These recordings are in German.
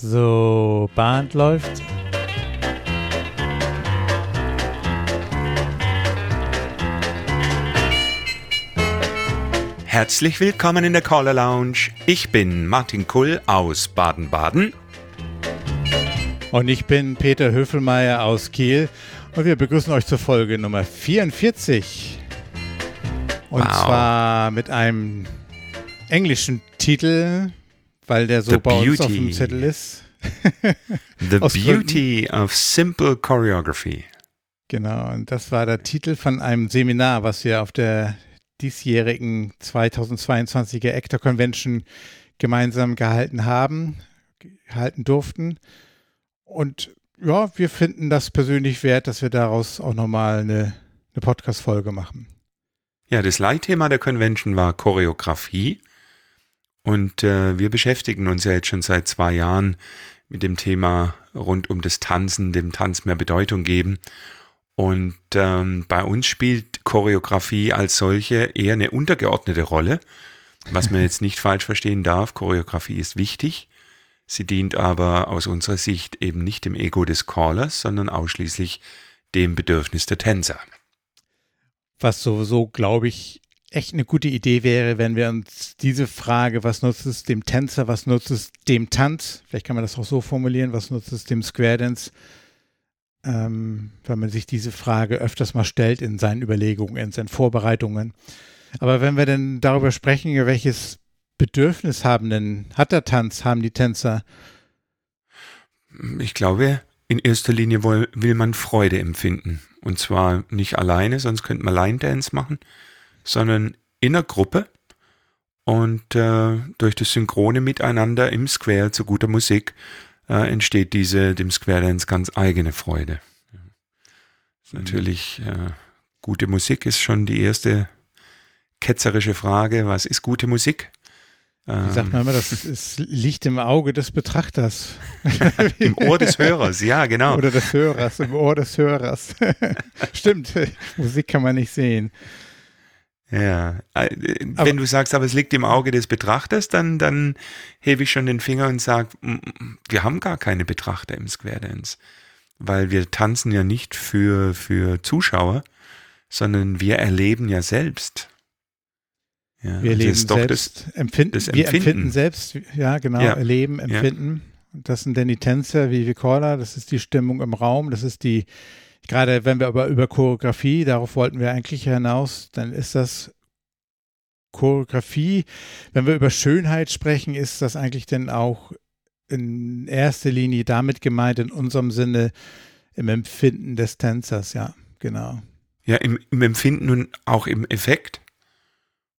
So, Band läuft. Herzlich willkommen in der Caller Lounge. Ich bin Martin Kull aus Baden-Baden. Und ich bin Peter Höfelmeier aus Kiel. Und wir begrüßen euch zur Folge Nummer 44. Und wow. zwar mit einem englischen Titel, weil der so The bei beauty. uns auf dem Zettel ist. The Beauty Gründen. of Simple Choreography. Genau, und das war der Titel von einem Seminar, was wir auf der diesjährigen 2022er Actor Convention gemeinsam gehalten haben, gehalten durften. Und ja, wir finden das persönlich wert, dass wir daraus auch nochmal eine, eine Podcast-Folge machen. Ja, das Leitthema der Convention war Choreografie. Und äh, wir beschäftigen uns ja jetzt schon seit zwei Jahren mit dem Thema rund um das Tanzen, dem Tanz mehr Bedeutung geben. Und ähm, bei uns spielt Choreografie als solche eher eine untergeordnete Rolle, was man jetzt nicht falsch verstehen darf. Choreografie ist wichtig. Sie dient aber aus unserer Sicht eben nicht dem Ego des Callers, sondern ausschließlich dem Bedürfnis der Tänzer. Was sowieso, glaube ich, echt eine gute Idee wäre, wenn wir uns diese Frage, was nutzt es dem Tänzer, was nutzt es dem Tanz, vielleicht kann man das auch so formulieren, was nutzt es dem Square Dance, ähm, wenn man sich diese Frage öfters mal stellt in seinen Überlegungen, in seinen Vorbereitungen. Aber wenn wir denn darüber sprechen, welches Bedürfnis haben denn, hat der Tanz, haben die Tänzer? Ich glaube, in erster Linie will, will man Freude empfinden. Und zwar nicht alleine, sonst könnte man Line Dance machen, sondern in der Gruppe und äh, durch das synchrone Miteinander im Square zu guter Musik äh, entsteht diese dem Square Dance ganz eigene Freude. Mhm. Natürlich äh, gute Musik ist schon die erste ketzerische Frage. Was ist gute Musik? Wie sagt man immer, das ist, liegt im Auge des Betrachters. Im Ohr des Hörers, ja, genau. Oder des Hörers, im Ohr des Hörers. Stimmt, Musik kann man nicht sehen. Ja, äh, wenn du sagst, aber es liegt im Auge des Betrachters, dann, dann hebe ich schon den Finger und sage, wir haben gar keine Betrachter im Square Dance, weil wir tanzen ja nicht für, für Zuschauer, sondern wir erleben ja selbst. Ja, wir erleben selbst, das, empfinden, das wir empfinden selbst, ja genau, ja, erleben, empfinden. Ja. Das sind dann die Tänzer wie Vicola, das ist die Stimmung im Raum, das ist die, gerade wenn wir aber über Choreografie, darauf wollten wir eigentlich hinaus, dann ist das Choreografie, wenn wir über Schönheit sprechen, ist das eigentlich denn auch in erster Linie damit gemeint, in unserem Sinne, im Empfinden des Tänzers, ja, genau. Ja, im, im Empfinden und auch im Effekt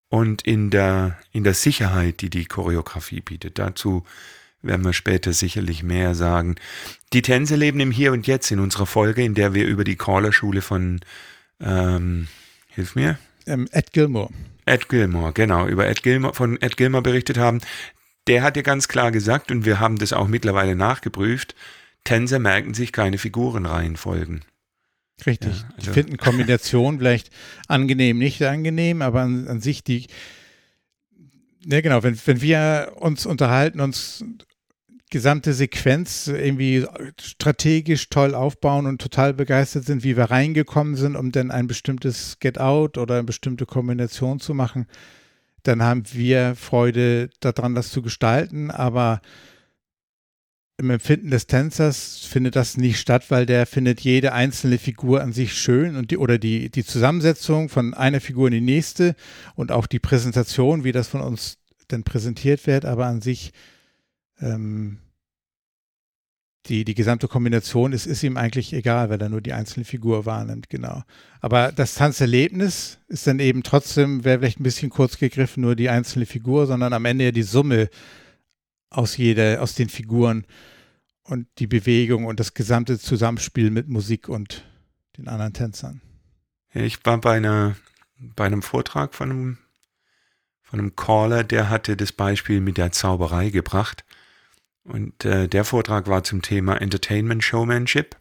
und in der, in der Sicherheit, die die Choreografie bietet. Dazu werden wir später sicherlich mehr sagen. Die Tänze leben im Hier und Jetzt in unserer Folge, in der wir über die Caller-Schule von, ähm, hilf mir? Ähm, Ed Gilmore. Ed Gilmore, genau, über Ed Gilmore, von Ed Gilmore berichtet haben. Der hat ja ganz klar gesagt, und wir haben das auch mittlerweile nachgeprüft, Tänzer merken sich keine Figurenreihenfolgen. Richtig. Ja, also. Ich finde eine Kombination vielleicht angenehm, nicht angenehm, aber an, an sich die, ja genau, wenn, wenn wir uns unterhalten, uns gesamte Sequenz irgendwie strategisch toll aufbauen und total begeistert sind, wie wir reingekommen sind, um dann ein bestimmtes Get-Out oder eine bestimmte Kombination zu machen, dann haben wir Freude daran, das zu gestalten, aber im Empfinden des Tänzers findet das nicht statt, weil der findet jede einzelne Figur an sich schön und die oder die, die Zusammensetzung von einer Figur in die nächste und auch die Präsentation, wie das von uns denn präsentiert wird, aber an sich ähm, die, die gesamte Kombination ist, ist ihm eigentlich egal, weil er nur die einzelne Figur wahrnimmt, genau. Aber das Tanzerlebnis ist dann eben trotzdem, wäre vielleicht ein bisschen kurz gegriffen, nur die einzelne Figur, sondern am Ende ja die Summe aus jeder, aus den Figuren und die Bewegung und das gesamte Zusammenspiel mit Musik und den anderen Tänzern. Ich war bei einer, bei einem Vortrag von einem, von einem Caller, der hatte das Beispiel mit der Zauberei gebracht. Und äh, der Vortrag war zum Thema Entertainment Showmanship.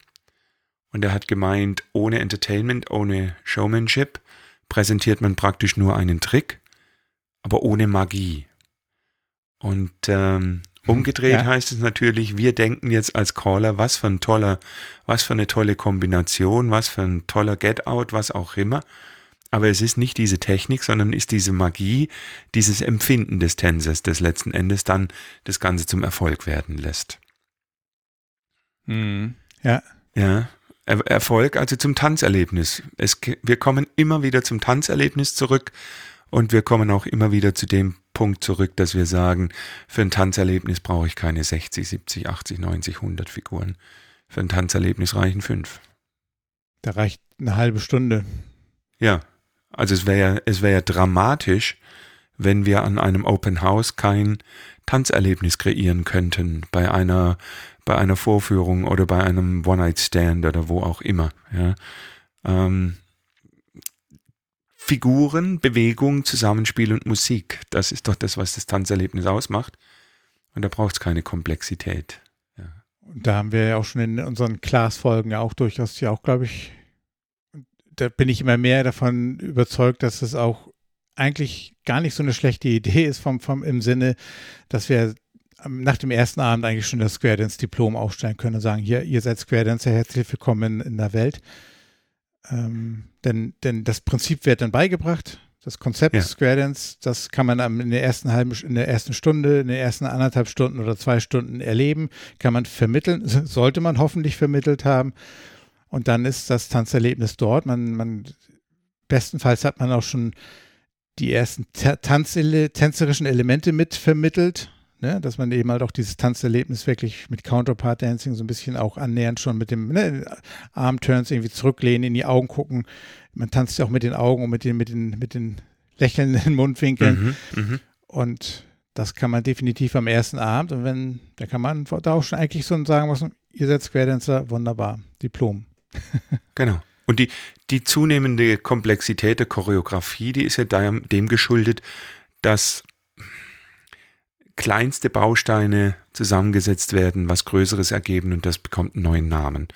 Und er hat gemeint, ohne Entertainment, ohne Showmanship präsentiert man praktisch nur einen Trick, aber ohne Magie. Und ähm, Umgedreht ja. heißt es natürlich, wir denken jetzt als Caller, was für ein toller, was für eine tolle Kombination, was für ein toller Get-Out, was auch immer. Aber es ist nicht diese Technik, sondern ist diese Magie, dieses Empfinden des Tänzers, das letzten Endes dann das Ganze zum Erfolg werden lässt. Mhm. Ja. Ja. Er Erfolg, also zum Tanzerlebnis. Es, wir kommen immer wieder zum Tanzerlebnis zurück und wir kommen auch immer wieder zu dem Punkt zurück, dass wir sagen, für ein Tanzerlebnis brauche ich keine 60, 70, 80, 90, 100 Figuren. Für ein Tanzerlebnis reichen fünf. Da reicht eine halbe Stunde. Ja, also es wäre es wäre dramatisch, wenn wir an einem Open House kein Tanzerlebnis kreieren könnten bei einer bei einer Vorführung oder bei einem One Night Stand oder wo auch immer. Ja. Ähm, Figuren, Bewegung, Zusammenspiel und Musik. Das ist doch das, was das Tanzerlebnis ausmacht. Und da braucht es keine Komplexität. Ja. Und da haben wir ja auch schon in unseren Class-Folgen ja auch durchaus ja auch, glaube ich, da bin ich immer mehr davon überzeugt, dass es auch eigentlich gar nicht so eine schlechte Idee ist vom, vom im Sinne, dass wir nach dem ersten Abend eigentlich schon das Square Dance Diplom aufstellen können und sagen, hier, ihr seid Square Dancer, herzlich willkommen in, in der Welt. Ähm, denn, denn das Prinzip wird dann beigebracht. Das Konzept ja. Square Dance, das kann man in der ersten halben, in der ersten Stunde, in den ersten anderthalb Stunden oder zwei Stunden erleben, kann man vermitteln, sollte man hoffentlich vermittelt haben. Und dann ist das Tanzerlebnis dort. Man, man, bestenfalls hat man auch schon die ersten Tanz tänzerischen Elemente mit vermittelt ne? dass man eben halt auch dieses Tanzerlebnis wirklich mit Counterpart Dancing so ein bisschen auch annähernd schon mit dem ne, Armturns irgendwie zurücklehnen, in die Augen gucken. Man tanzt ja auch mit den Augen und mit den, mit den, mit den lächelnden Mundwinkeln. Mhm, mh. Und das kann man definitiv am ersten Abend. Und wenn, da kann man da auch schon eigentlich so sagen, was, ihr seid Square Dancer, wunderbar, Diplom. genau. Und die, die zunehmende Komplexität der Choreografie, die ist ja dem geschuldet, dass kleinste Bausteine zusammengesetzt werden, was Größeres ergeben und das bekommt einen neuen Namen.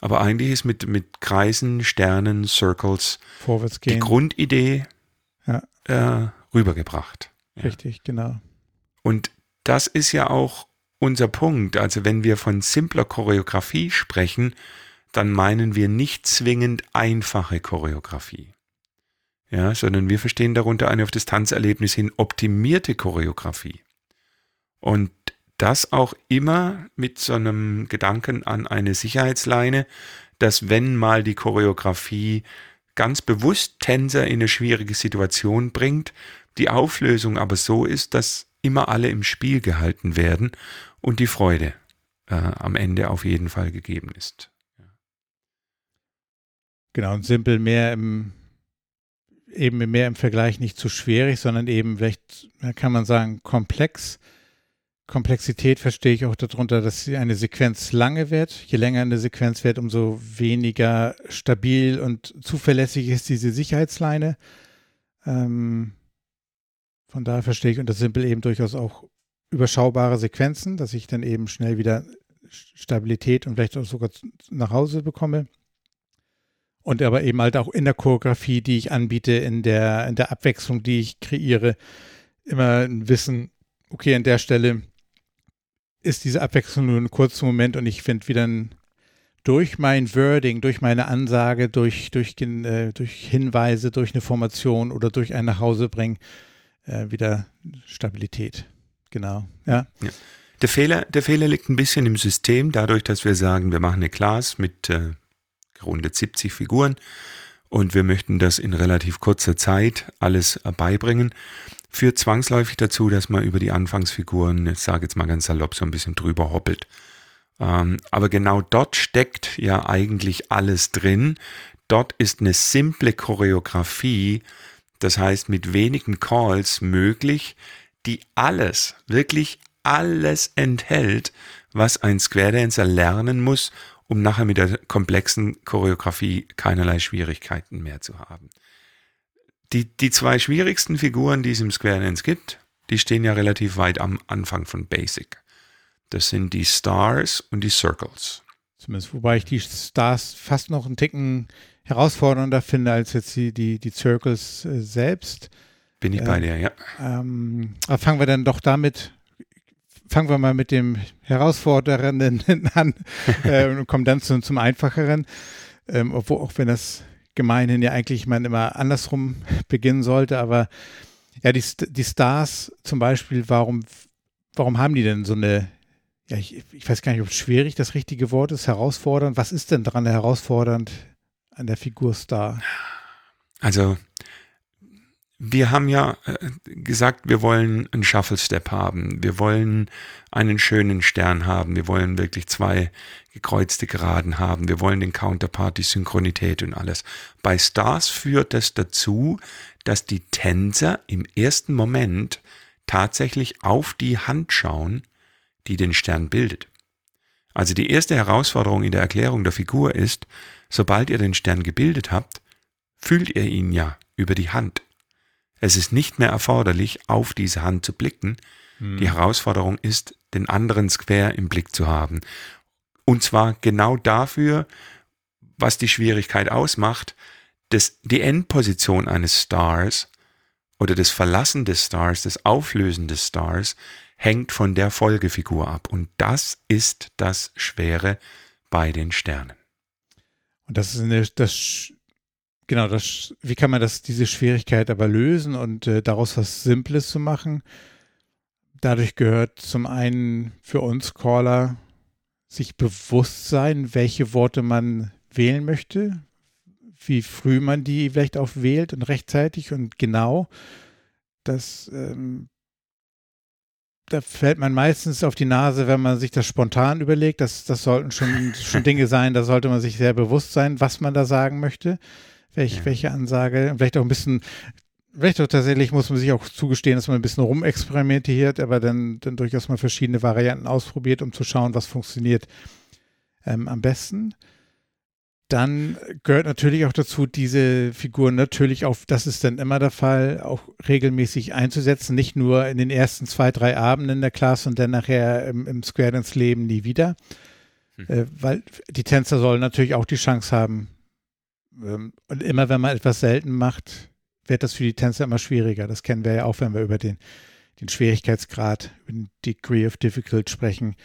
Aber eigentlich ist mit, mit Kreisen, Sternen, Circles die Grundidee ja. äh, rübergebracht. Richtig, ja. genau. Und das ist ja auch unser Punkt. Also wenn wir von simpler Choreografie sprechen, dann meinen wir nicht zwingend einfache Choreografie. Ja, sondern wir verstehen darunter eine auf das Tanzerlebnis hin optimierte Choreografie. Und das auch immer mit so einem Gedanken an eine Sicherheitsleine, dass wenn mal die Choreografie ganz bewusst Tänzer in eine schwierige Situation bringt, die Auflösung aber so ist, dass immer alle im Spiel gehalten werden und die Freude äh, am Ende auf jeden Fall gegeben ist. Genau, und simpel mehr im, eben mehr im Vergleich nicht zu schwierig, sondern eben vielleicht, kann man sagen, komplex Komplexität verstehe ich auch darunter, dass eine Sequenz lange wird. Je länger eine Sequenz wird, umso weniger stabil und zuverlässig ist diese Sicherheitsleine. Ähm, von daher verstehe ich unter Simple eben durchaus auch überschaubare Sequenzen, dass ich dann eben schnell wieder Stabilität und vielleicht auch sogar nach Hause bekomme. Und aber eben halt auch in der Choreografie, die ich anbiete, in der, in der Abwechslung, die ich kreiere, immer ein Wissen, okay, an der Stelle ist diese Abwechslung nur ein kurzer Moment und ich finde wieder ein, durch mein Wording, durch meine Ansage, durch, durch, äh, durch Hinweise, durch eine Formation oder durch ein Nachhausebringen äh, wieder Stabilität. Genau, ja. ja. Der, Fehler, der Fehler liegt ein bisschen im System, dadurch, dass wir sagen, wir machen eine Class mit äh, rund 70 Figuren und wir möchten das in relativ kurzer Zeit alles beibringen führt zwangsläufig dazu, dass man über die Anfangsfiguren, ich sage jetzt mal ganz salopp, so ein bisschen drüber hoppelt. Ähm, aber genau dort steckt ja eigentlich alles drin. Dort ist eine simple Choreografie, das heißt mit wenigen Calls möglich, die alles, wirklich alles enthält, was ein Square Dancer lernen muss, um nachher mit der komplexen Choreografie keinerlei Schwierigkeiten mehr zu haben. Die, die zwei schwierigsten Figuren, die es im Square Dance gibt, die stehen ja relativ weit am Anfang von Basic. Das sind die Stars und die Circles. Zumindest, wobei ich die Stars fast noch einen Ticken herausfordernder finde als jetzt die, die, die Circles äh, selbst. Bin ich äh, bei dir, ja. Ähm, aber fangen wir dann doch damit, fangen wir mal mit dem Herausfordernden an äh, und kommen dann zum, zum Einfacheren. Ähm, obwohl, auch wenn das gemeinhin ja eigentlich man immer andersrum beginnen sollte, aber ja, die, die Stars zum Beispiel, warum, warum haben die denn so eine, ja, ich, ich weiß gar nicht, ob schwierig das richtige Wort ist, herausfordernd. Was ist denn dran herausfordernd an der Figur Star? Also wir haben ja äh, gesagt, wir wollen einen Shuffle Step haben. Wir wollen einen schönen Stern haben. Wir wollen wirklich zwei gekreuzte Geraden haben. Wir wollen den Counterpart, die Synchronität und alles. Bei Stars führt das dazu, dass die Tänzer im ersten Moment tatsächlich auf die Hand schauen, die den Stern bildet. Also die erste Herausforderung in der Erklärung der Figur ist, sobald ihr den Stern gebildet habt, fühlt ihr ihn ja über die Hand. Es ist nicht mehr erforderlich, auf diese Hand zu blicken. Hm. Die Herausforderung ist, den anderen Square im Blick zu haben. Und zwar genau dafür, was die Schwierigkeit ausmacht, dass die Endposition eines Stars oder das Verlassen des Stars, das Auflösen des Stars, hängt von der Folgefigur ab. Und das ist das Schwere bei den Sternen. Und das ist eine, das Genau, das, wie kann man das, diese Schwierigkeit aber lösen und äh, daraus was Simples zu machen? Dadurch gehört zum einen für uns Caller sich bewusst sein, welche Worte man wählen möchte, wie früh man die vielleicht auch wählt und rechtzeitig und genau. Das, ähm, da fällt man meistens auf die Nase, wenn man sich das spontan überlegt. Das, das sollten schon, schon Dinge sein, da sollte man sich sehr bewusst sein, was man da sagen möchte welch, ja. welche Ansage. Vielleicht auch ein bisschen, vielleicht auch tatsächlich muss man sich auch zugestehen, dass man ein bisschen rumexperimentiert, aber dann, dann durchaus mal verschiedene Varianten ausprobiert, um zu schauen, was funktioniert ähm, am besten. Dann gehört natürlich auch dazu, diese Figuren natürlich auch, das ist dann immer der Fall, auch regelmäßig einzusetzen, nicht nur in den ersten zwei, drei Abenden der Klasse und dann nachher im, im Square Dance Leben nie wieder. Hm. Äh, weil die Tänzer sollen natürlich auch die Chance haben, und immer wenn man etwas selten macht, wird das für die Tänzer immer schwieriger. Das kennen wir ja auch, wenn wir über den, den Schwierigkeitsgrad, über den Degree of Difficult sprechen.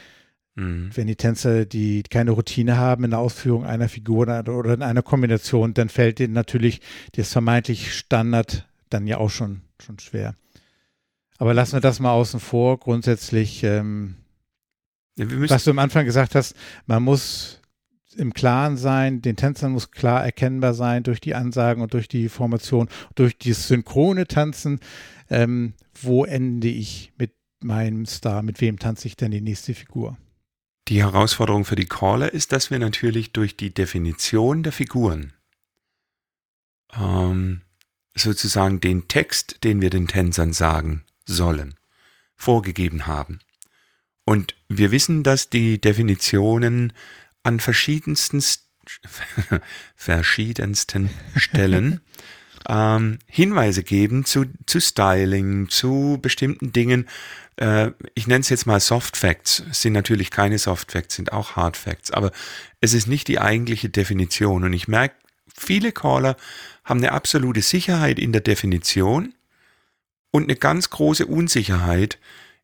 Mhm. Wenn die Tänzer, die keine Routine haben in der Ausführung einer Figur oder in einer Kombination, dann fällt ihnen natürlich das vermeintlich Standard dann ja auch schon, schon schwer. Aber lassen wir das mal außen vor. Grundsätzlich, ähm, ja, was du am Anfang gesagt hast, man muss im Klaren sein, den Tänzern muss klar erkennbar sein durch die Ansagen und durch die Formation, durch dieses synchrone Tanzen. Ähm, wo ende ich mit meinem Star? Mit wem tanze ich denn die nächste Figur? Die Herausforderung für die Caller ist, dass wir natürlich durch die Definition der Figuren ähm, sozusagen den Text, den wir den Tänzern sagen sollen, vorgegeben haben. Und wir wissen, dass die Definitionen an verschiedensten, verschiedensten Stellen ähm, Hinweise geben zu, zu Styling, zu bestimmten Dingen. Äh, ich nenne es jetzt mal Soft Facts. Es sind natürlich keine Soft Facts, sind auch Hard Facts, aber es ist nicht die eigentliche Definition. Und ich merke, viele Caller haben eine absolute Sicherheit in der Definition und eine ganz große Unsicherheit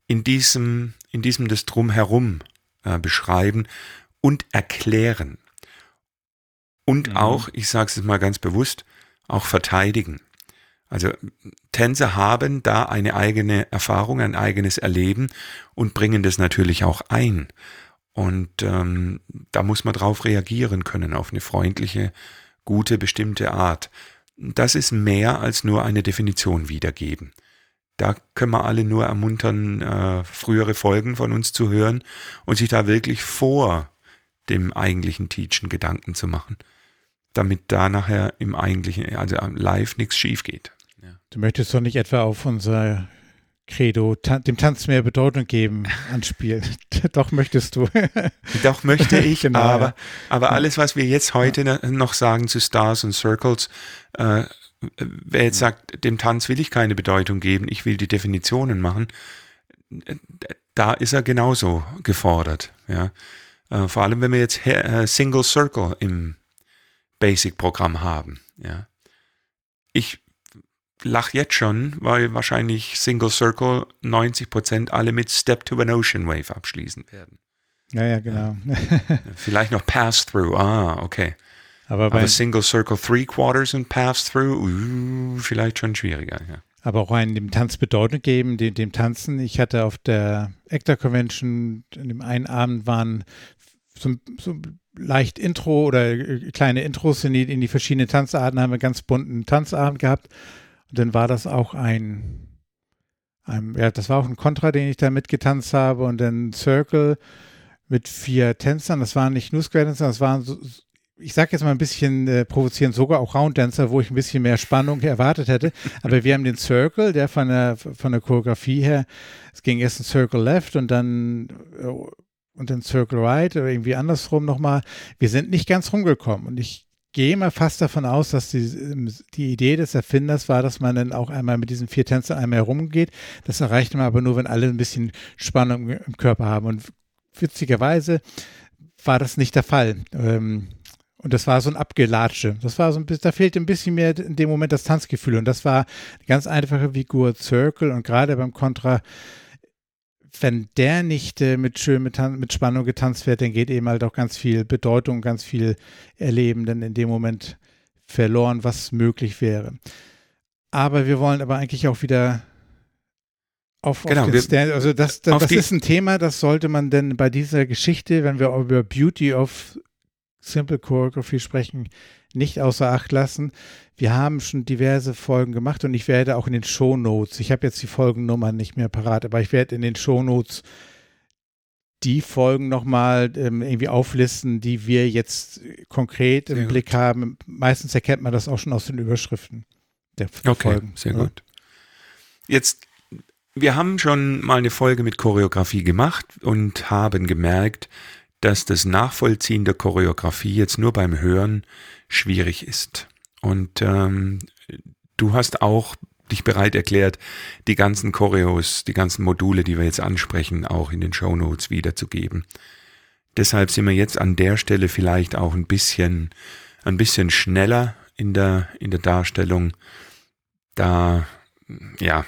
in diesem, in diesem das Drumherum äh, beschreiben und erklären. Und mhm. auch, ich sage es mal ganz bewusst, auch verteidigen. Also Tänzer haben da eine eigene Erfahrung, ein eigenes Erleben und bringen das natürlich auch ein. Und ähm, da muss man drauf reagieren können, auf eine freundliche, gute, bestimmte Art. Das ist mehr als nur eine Definition wiedergeben. Da können wir alle nur ermuntern, äh, frühere Folgen von uns zu hören und sich da wirklich vor dem eigentlichen Teachen Gedanken zu machen, damit da nachher im eigentlichen, also live nichts schief geht. Ja. Du möchtest doch nicht etwa auf unser Credo, dem Tanz mehr Bedeutung geben, anspielen. Doch möchtest du. Doch möchte ich, genau, aber, ja. aber alles, was wir jetzt heute ja. noch sagen zu Stars und Circles, äh, wer jetzt sagt, dem Tanz will ich keine Bedeutung geben, ich will die Definitionen machen, äh, da ist er genauso gefordert. Ja. Äh, vor allem, wenn wir jetzt äh, Single Circle im Basic-Programm haben. Ja. Ich lach jetzt schon, weil wahrscheinlich Single Circle 90% alle mit Step to an Ocean Wave abschließen werden. Ja, ja, genau. Vielleicht noch Pass-Through, ah, okay. Aber, bei, Aber Single Circle Three Quarters und Pass-Through, uh, vielleicht schon schwieriger, ja. Aber auch einen dem Tanz Bedeutung geben, dem, dem Tanzen. Ich hatte auf der ECTA Convention, in dem einen Abend waren so, so leicht Intro oder äh, kleine Intros in die, in die verschiedenen Tanzarten, haben wir ganz bunten Tanzabend gehabt. Und dann war das auch ein, ein ja, das war auch ein Kontra, den ich da mitgetanzt habe und dann Circle mit vier Tänzern. Das waren nicht nur Square Tänzer, das waren so, ich sage jetzt mal ein bisschen äh, provozierend, sogar auch Round Dancer, wo ich ein bisschen mehr Spannung erwartet hätte. Aber wir haben den Circle, der von der, von der Choreografie her, es ging erst ein Circle Left und dann äh, und dann Circle Right oder irgendwie andersrum nochmal. Wir sind nicht ganz rumgekommen und ich gehe mal fast davon aus, dass die, die Idee des Erfinders war, dass man dann auch einmal mit diesen vier Tänzern einmal herumgeht. Das erreicht man aber nur, wenn alle ein bisschen Spannung im Körper haben. Und witzigerweise war das nicht der Fall. Ähm, und das war so ein Abgelatsche. Das war so ein bisschen, da fehlte ein bisschen mehr in dem Moment das Tanzgefühl. Und das war eine ganz einfache Figur Circle. Und gerade beim Contra wenn der nicht äh, mit schön mit, mit, Spannung getanzt wird, dann geht eben halt auch ganz viel Bedeutung, ganz viel Erleben dann in dem Moment verloren, was möglich wäre. Aber wir wollen aber eigentlich auch wieder auf, genau, auf den Stand, also das, das, das ist ein Thema, das sollte man denn bei dieser Geschichte, wenn wir über Beauty of Simple Choreography sprechen, nicht außer Acht lassen. Wir haben schon diverse Folgen gemacht und ich werde auch in den Shownotes, ich habe jetzt die Folgennummern nicht mehr parat, aber ich werde in den Shownotes die Folgen nochmal ähm, irgendwie auflisten, die wir jetzt konkret im sehr Blick gut. haben. Meistens erkennt man das auch schon aus den Überschriften der okay, Folgen. Sehr ja? gut. Jetzt, wir haben schon mal eine Folge mit Choreografie gemacht und haben gemerkt, dass das Nachvollziehen der Choreografie jetzt nur beim Hören schwierig ist. Und ähm, du hast auch dich bereit erklärt, die ganzen Choreos, die ganzen Module, die wir jetzt ansprechen, auch in den Show Notes wiederzugeben. Deshalb sind wir jetzt an der Stelle vielleicht auch ein bisschen, ein bisschen schneller in der, in der Darstellung. Da, ja,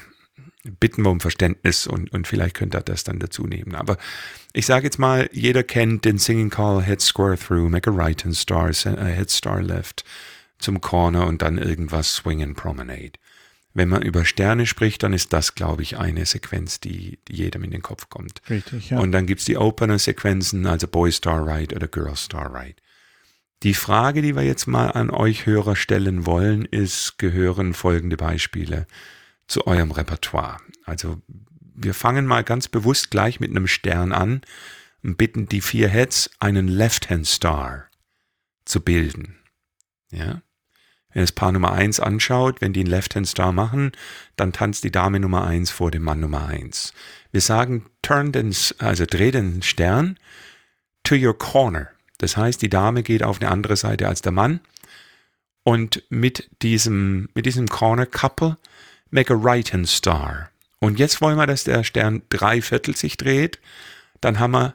bitten wir um Verständnis und, und vielleicht könnt ihr das dann dazu nehmen. Aber ich sage jetzt mal, jeder kennt den Singing Call, Head Square Through, Make a Right and Star, Head Star Left zum Corner und dann irgendwas Swing and Promenade. Wenn man über Sterne spricht, dann ist das, glaube ich, eine Sequenz, die, die jedem in den Kopf kommt. Richtig, ja. Und dann gibt's die Opener-Sequenzen, also Boy Star Right oder Girl Star Right. Die Frage, die wir jetzt mal an euch Hörer stellen wollen, ist, gehören folgende Beispiele zu eurem Repertoire? Also wir fangen mal ganz bewusst gleich mit einem Stern an und bitten die vier Heads, einen Left-Hand Star zu bilden. Ja? Wenn das Paar Nummer eins anschaut, wenn die einen Left-Hand Star machen, dann tanzt die Dame Nummer eins vor dem Mann Nummer eins. Wir sagen, turn den, also dreh den Stern to your corner. Das heißt, die Dame geht auf eine andere Seite als der Mann. Und mit diesem, mit diesem Corner Couple make a right-hand star. Und jetzt wollen wir, dass der Stern drei Viertel sich dreht. Dann haben wir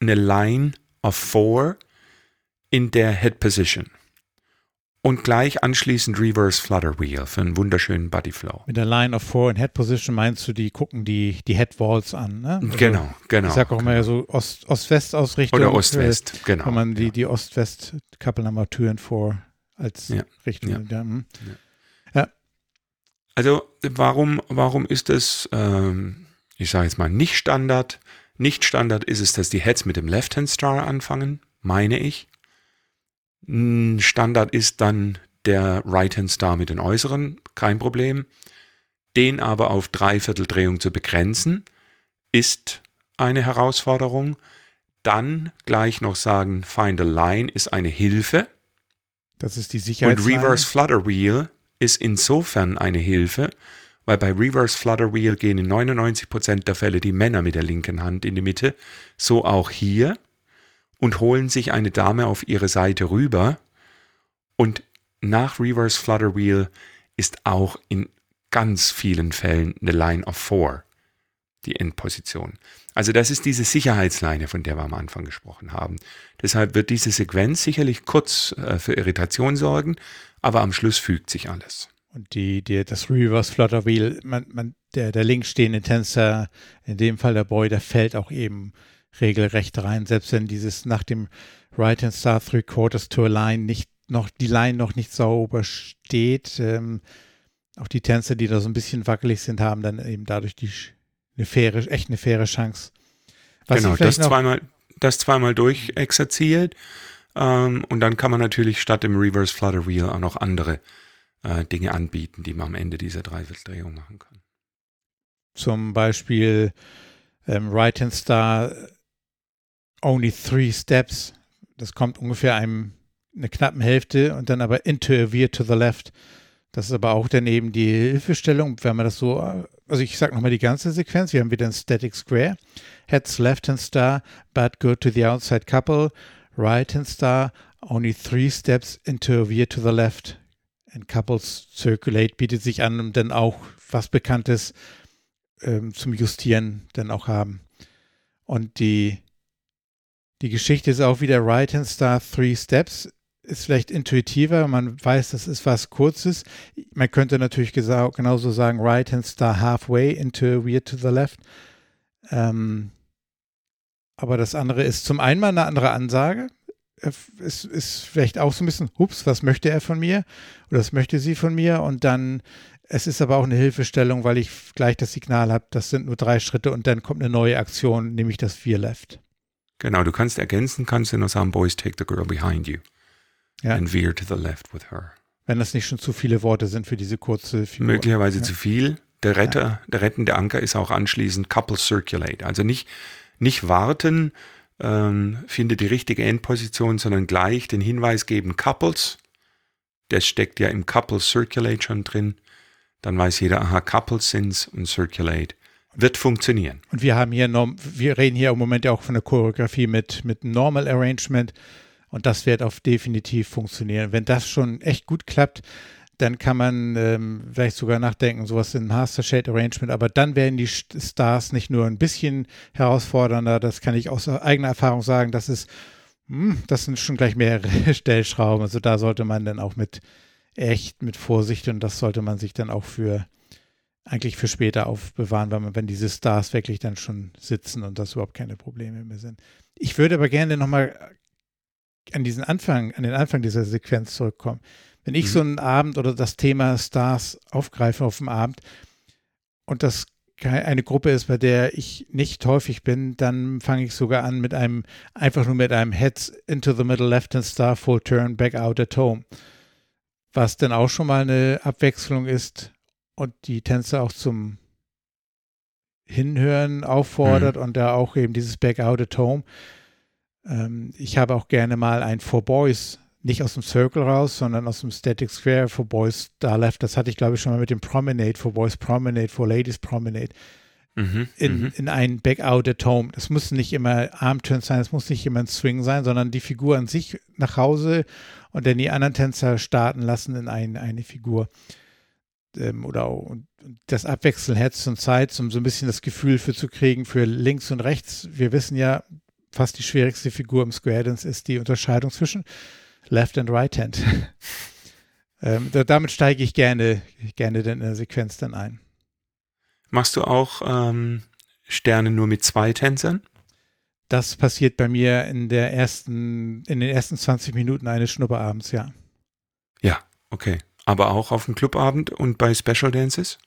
eine Line of four in der Head Position. Und gleich anschließend Reverse Flutter Wheel für einen wunderschönen Body Flow. Mit der Line of Four in Head Position meinst du, die gucken die, die Head Walls an, ne? Also genau, genau. Ich sag auch genau. immer so Ost-West-Ausrichtung. Oder Ost-West, äh, genau. Wenn man die, die 2 und 4 als ja, Richtung. Ja. Ja, hm. ja. Also warum, warum ist es, ähm, ich sage jetzt mal, nicht Standard? Nicht Standard ist es, dass die Heads mit dem Left-Hand Star anfangen, meine ich. Standard ist dann der Right-Hand Star mit den äußeren, kein Problem. Den aber auf Dreivierteldrehung zu begrenzen, ist eine Herausforderung. Dann gleich noch sagen, Find a Line ist eine Hilfe. Das ist die Sicherheit. Und Reverse Flutter Wheel ist insofern eine Hilfe, weil bei Reverse Flutter Wheel gehen in 99% der Fälle die Männer mit der linken Hand in die Mitte, so auch hier, und holen sich eine Dame auf ihre Seite rüber. Und nach Reverse Flutter Wheel ist auch in ganz vielen Fällen eine Line of Four die Endposition. Also das ist diese Sicherheitsleine, von der wir am Anfang gesprochen haben. Deshalb wird diese Sequenz sicherlich kurz äh, für Irritation sorgen, aber am Schluss fügt sich alles. Und die, die, das Reverse Flutter Wheel, man, man, der, der links stehende Tänzer, in dem Fall der Boy, der fällt auch eben regelrecht rein, selbst wenn dieses nach dem Right Hand Star Three Quarters to a Line nicht noch, die Line noch nicht sauber steht. Ähm, auch die Tänzer, die da so ein bisschen wackelig sind, haben dann eben dadurch die, eine faire, echt eine faire Chance. Was genau, das zweimal, das zweimal durchexerziert. Ähm, und dann kann man natürlich statt dem Reverse Flutter Wheel auch noch andere äh, Dinge anbieten, die man am Ende dieser Dreivierteldrehung machen kann. Zum Beispiel ähm, Right Hand Star Only Three Steps. Das kommt ungefähr einem eine knappen Hälfte und dann aber into a veer to the left. Das ist aber auch daneben die Hilfestellung, wenn man das so, also ich sage nochmal die ganze Sequenz, wir haben wieder ein Static Square, Heads left hand star, but go to the outside couple, right hand star, only three steps into a veer to the left. And couples circulate bietet sich an und dann auch was Bekanntes ähm, zum Justieren dann auch haben. Und die, die Geschichte ist auch wieder Right Hand Star, Three Steps ist vielleicht intuitiver, man weiß, das ist was Kurzes. Man könnte natürlich genauso sagen, right hand star halfway into weird to the left. Ähm, aber das andere ist zum einen mal eine andere Ansage. Es ist vielleicht auch so ein bisschen, hups, was möchte er von mir? Oder was möchte sie von mir? Und dann, es ist aber auch eine Hilfestellung, weil ich gleich das Signal habe, das sind nur drei Schritte und dann kommt eine neue Aktion, nämlich das Vier Left. Genau, du kannst ergänzen, kannst du noch sagen, Boys, take the girl behind you ja. and veer to the left with her. Wenn das nicht schon zu viele Worte sind für diese kurze Figur. Möglicherweise ja. zu viel. Der Retter, ja. der rettende Anker ist auch anschließend couple circulate. Also nicht, nicht warten, ähm, finde die richtige Endposition, sondern gleich den Hinweis geben, couples. Der steckt ja im couple circulate schon drin. Dann weiß jeder, aha, couples sind's und circulate wird funktionieren. Und wir haben hier, wir reden hier im Moment auch von der Choreografie mit, mit Normal Arrangement. Und das wird auf definitiv funktionieren. Wenn das schon echt gut klappt, dann kann man ähm, vielleicht sogar nachdenken, sowas in Master Shade Arrangement, aber dann werden die Stars nicht nur ein bisschen herausfordernder, das kann ich aus eigener Erfahrung sagen, das ist, mh, hm, das sind schon gleich mehrere Stellschrauben, also da sollte man dann auch mit echt, mit Vorsicht und das sollte man sich dann auch für, eigentlich für später aufbewahren, wenn, man, wenn diese Stars wirklich dann schon sitzen und das überhaupt keine Probleme mehr sind. Ich würde aber gerne nochmal an diesen Anfang, an den Anfang dieser Sequenz zurückkommen. Wenn ich mhm. so einen Abend oder das Thema Stars aufgreife auf dem Abend und das eine Gruppe ist, bei der ich nicht häufig bin, dann fange ich sogar an mit einem, einfach nur mit einem Heads into the middle left hand star full turn back out at home. Was dann auch schon mal eine Abwechslung ist und die Tänzer auch zum Hinhören auffordert mhm. und da auch eben dieses back out at home ähm, ich habe auch gerne mal ein For Boys, nicht aus dem Circle raus, sondern aus dem Static Square For Boys da left. Das hatte ich, glaube ich, schon mal mit dem Promenade, For Boys Promenade, For Ladies Promenade. Mhm, in, mhm. in ein Back-Out at Home. Das muss nicht immer Armturn sein, es muss nicht immer ein Swing sein, sondern die Figur an sich nach Hause und dann die anderen Tänzer starten lassen in ein, eine Figur. Ähm, oder auch, das Abwechseln Herz und Zeit, um so ein bisschen das Gefühl für zu kriegen, für links und rechts. Wir wissen ja, fast die schwierigste Figur im Square Dance ist die Unterscheidung zwischen Left and Right Hand. ähm, da, damit steige ich gerne, gerne in der Sequenz dann ein. Machst du auch ähm, Sterne nur mit zwei Tänzern? Das passiert bei mir in der ersten, in den ersten 20 Minuten eines Schnupperabends, ja. Ja, okay. Aber auch auf dem Clubabend und bei Special Dances?